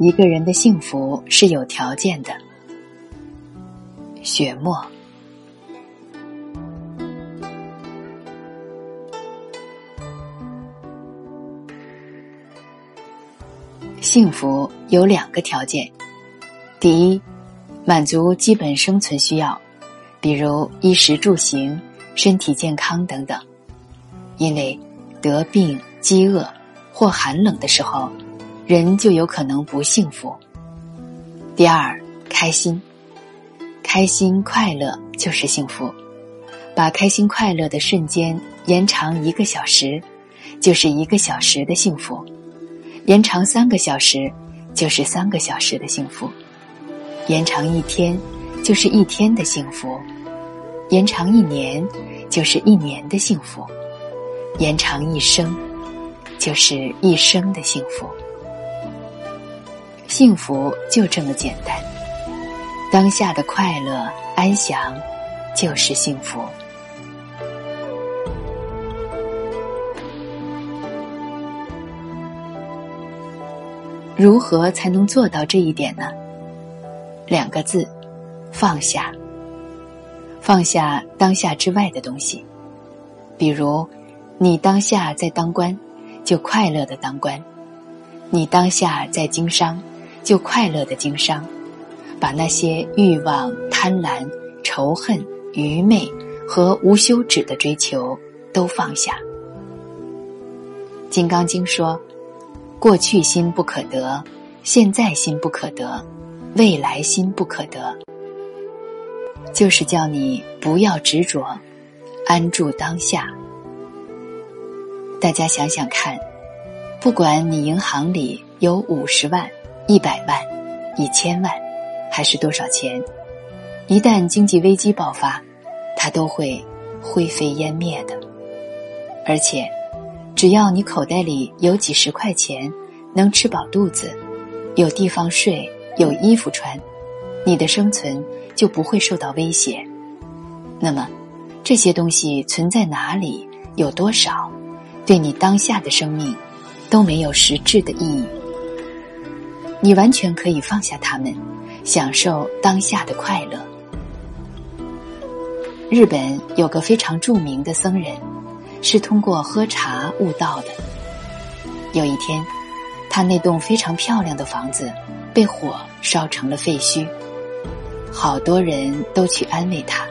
一个人的幸福是有条件的。雪沫。幸福有两个条件：第一，满足基本生存需要，比如衣食住行、身体健康等等。因为得病、饥饿或寒冷的时候，人就有可能不幸福。第二，开心，开心快乐就是幸福。把开心快乐的瞬间延长一个小时，就是一个小时的幸福。延长三个小时，就是三个小时的幸福；延长一天，就是一天的幸福；延长一年，就是一年的幸福；延长一生，就是一生的幸福。幸福就这么简单，当下的快乐安详，就是幸福。如何才能做到这一点呢？两个字：放下。放下当下之外的东西，比如，你当下在当官，就快乐的当官；你当下在经商，就快乐的经商。把那些欲望、贪婪、仇恨、愚昧和无休止的追求都放下。《金刚经》说。过去心不可得，现在心不可得，未来心不可得，就是叫你不要执着，安住当下。大家想想看，不管你银行里有五十万、一百万、一千万，还是多少钱，一旦经济危机爆发，它都会灰飞烟灭的，而且。只要你口袋里有几十块钱，能吃饱肚子，有地方睡，有衣服穿，你的生存就不会受到威胁。那么，这些东西存在哪里，有多少，对你当下的生命都没有实质的意义。你完全可以放下他们，享受当下的快乐。日本有个非常著名的僧人。是通过喝茶悟道的。有一天，他那栋非常漂亮的房子被火烧成了废墟，好多人都去安慰他，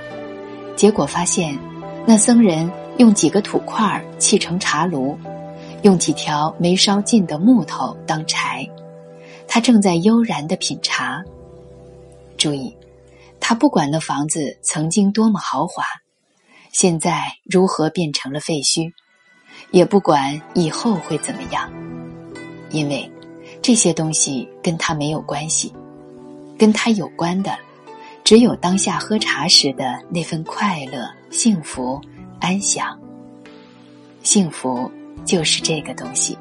结果发现，那僧人用几个土块砌成茶炉，用几条没烧尽的木头当柴，他正在悠然的品茶。注意，他不管那房子曾经多么豪华。现在如何变成了废墟，也不管以后会怎么样，因为这些东西跟他没有关系，跟他有关的只有当下喝茶时的那份快乐、幸福、安详。幸福就是这个东西。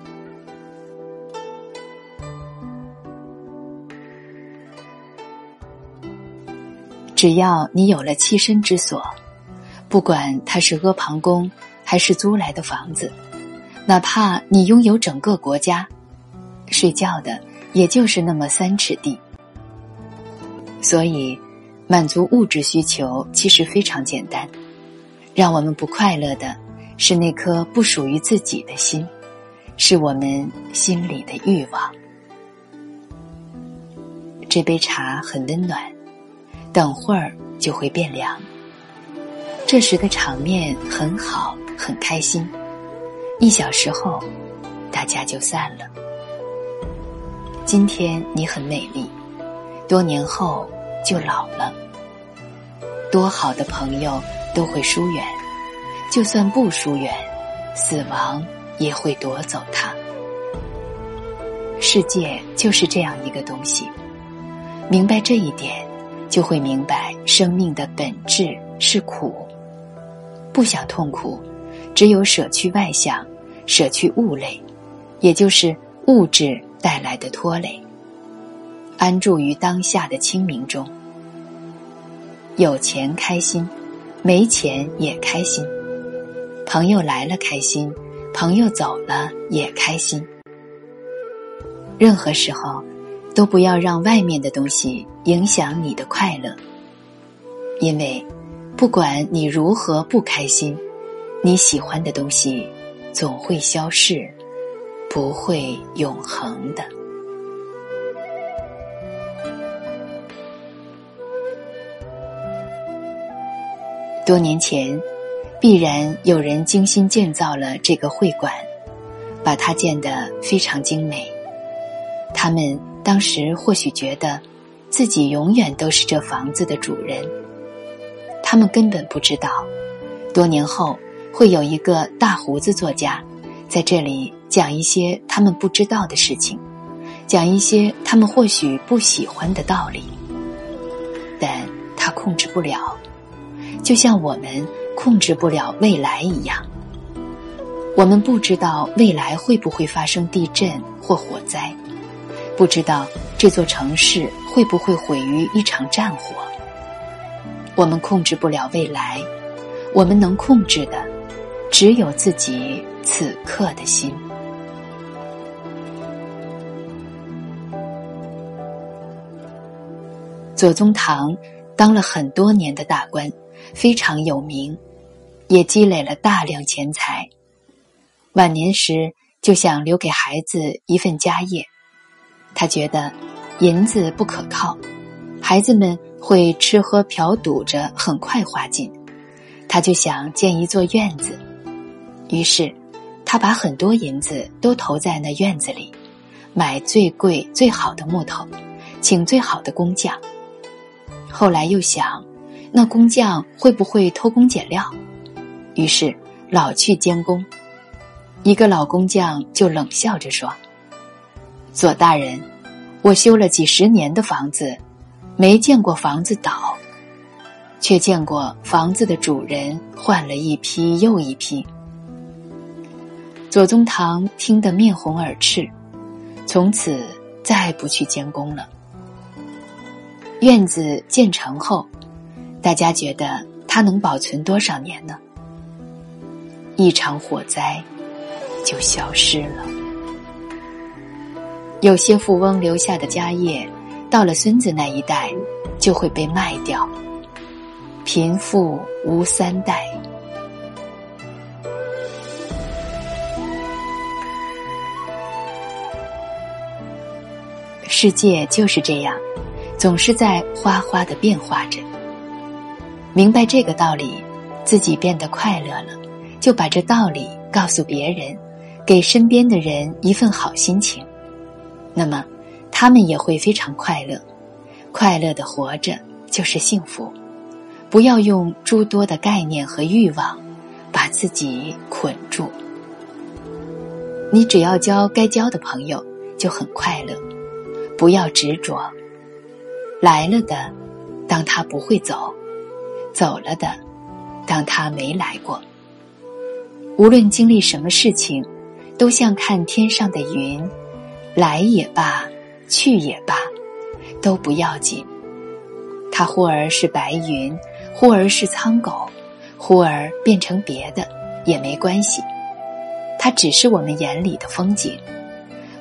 只要你有了栖身之所。不管它是阿房宫，还是租来的房子，哪怕你拥有整个国家，睡觉的也就是那么三尺地。所以，满足物质需求其实非常简单。让我们不快乐的是那颗不属于自己的心，是我们心里的欲望。这杯茶很温暖，等会儿就会变凉。这时的场面很好，很开心。一小时后，大家就散了。今天你很美丽，多年后就老了。多好的朋友都会疏远，就算不疏远，死亡也会夺走他。世界就是这样一个东西，明白这一点，就会明白生命的本质是苦。不想痛苦，只有舍去外相，舍去物类，也就是物质带来的拖累。安住于当下的清明中，有钱开心，没钱也开心；朋友来了开心，朋友走了也开心。任何时候，都不要让外面的东西影响你的快乐，因为不管你如何不开心，你喜欢的东西总会消逝，不会永恒的。多年前，必然有人精心建造了这个会馆，把它建得非常精美。他们当时或许觉得，自己永远都是这房子的主人。他们根本不知道，多年后会有一个大胡子作家，在这里讲一些他们不知道的事情，讲一些他们或许不喜欢的道理。但他控制不了。就像我们控制不了未来一样，我们不知道未来会不会发生地震或火灾，不知道这座城市会不会毁于一场战火。我们控制不了未来，我们能控制的只有自己此刻的心。左宗棠当了很多年的大官。非常有名，也积累了大量钱财。晚年时就想留给孩子一份家业。他觉得银子不可靠，孩子们会吃喝嫖赌着很快花尽。他就想建一座院子，于是他把很多银子都投在那院子里，买最贵最好的木头，请最好的工匠。后来又想。那工匠会不会偷工减料？于是老去监工。一个老工匠就冷笑着说：“左大人，我修了几十年的房子，没见过房子倒，却见过房子的主人换了一批又一批。”左宗棠听得面红耳赤，从此再不去监工了。院子建成后。大家觉得它能保存多少年呢？一场火灾就消失了。有些富翁留下的家业，到了孙子那一代就会被卖掉。贫富无三代，世界就是这样，总是在哗哗的变化着。明白这个道理，自己变得快乐了，就把这道理告诉别人，给身边的人一份好心情，那么他们也会非常快乐。快乐的活着就是幸福。不要用诸多的概念和欲望把自己捆住。你只要交该交的朋友，就很快乐。不要执着，来了的，当他不会走。走了的，当他没来过。无论经历什么事情，都像看天上的云，来也罢，去也罢，都不要紧。它忽而是白云，忽而是苍狗，忽而变成别的，也没关系。它只是我们眼里的风景，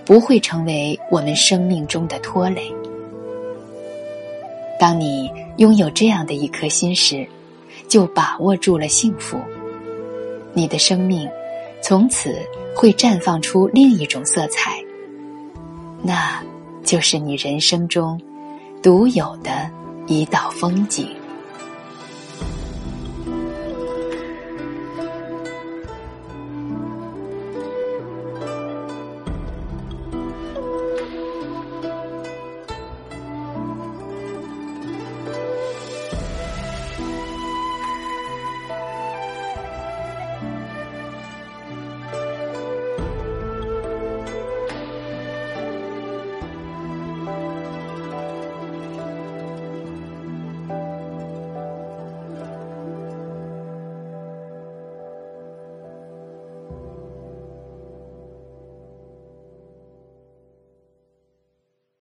不会成为我们生命中的拖累。当你拥有这样的一颗心时，就把握住了幸福。你的生命从此会绽放出另一种色彩，那就是你人生中独有的一道风景。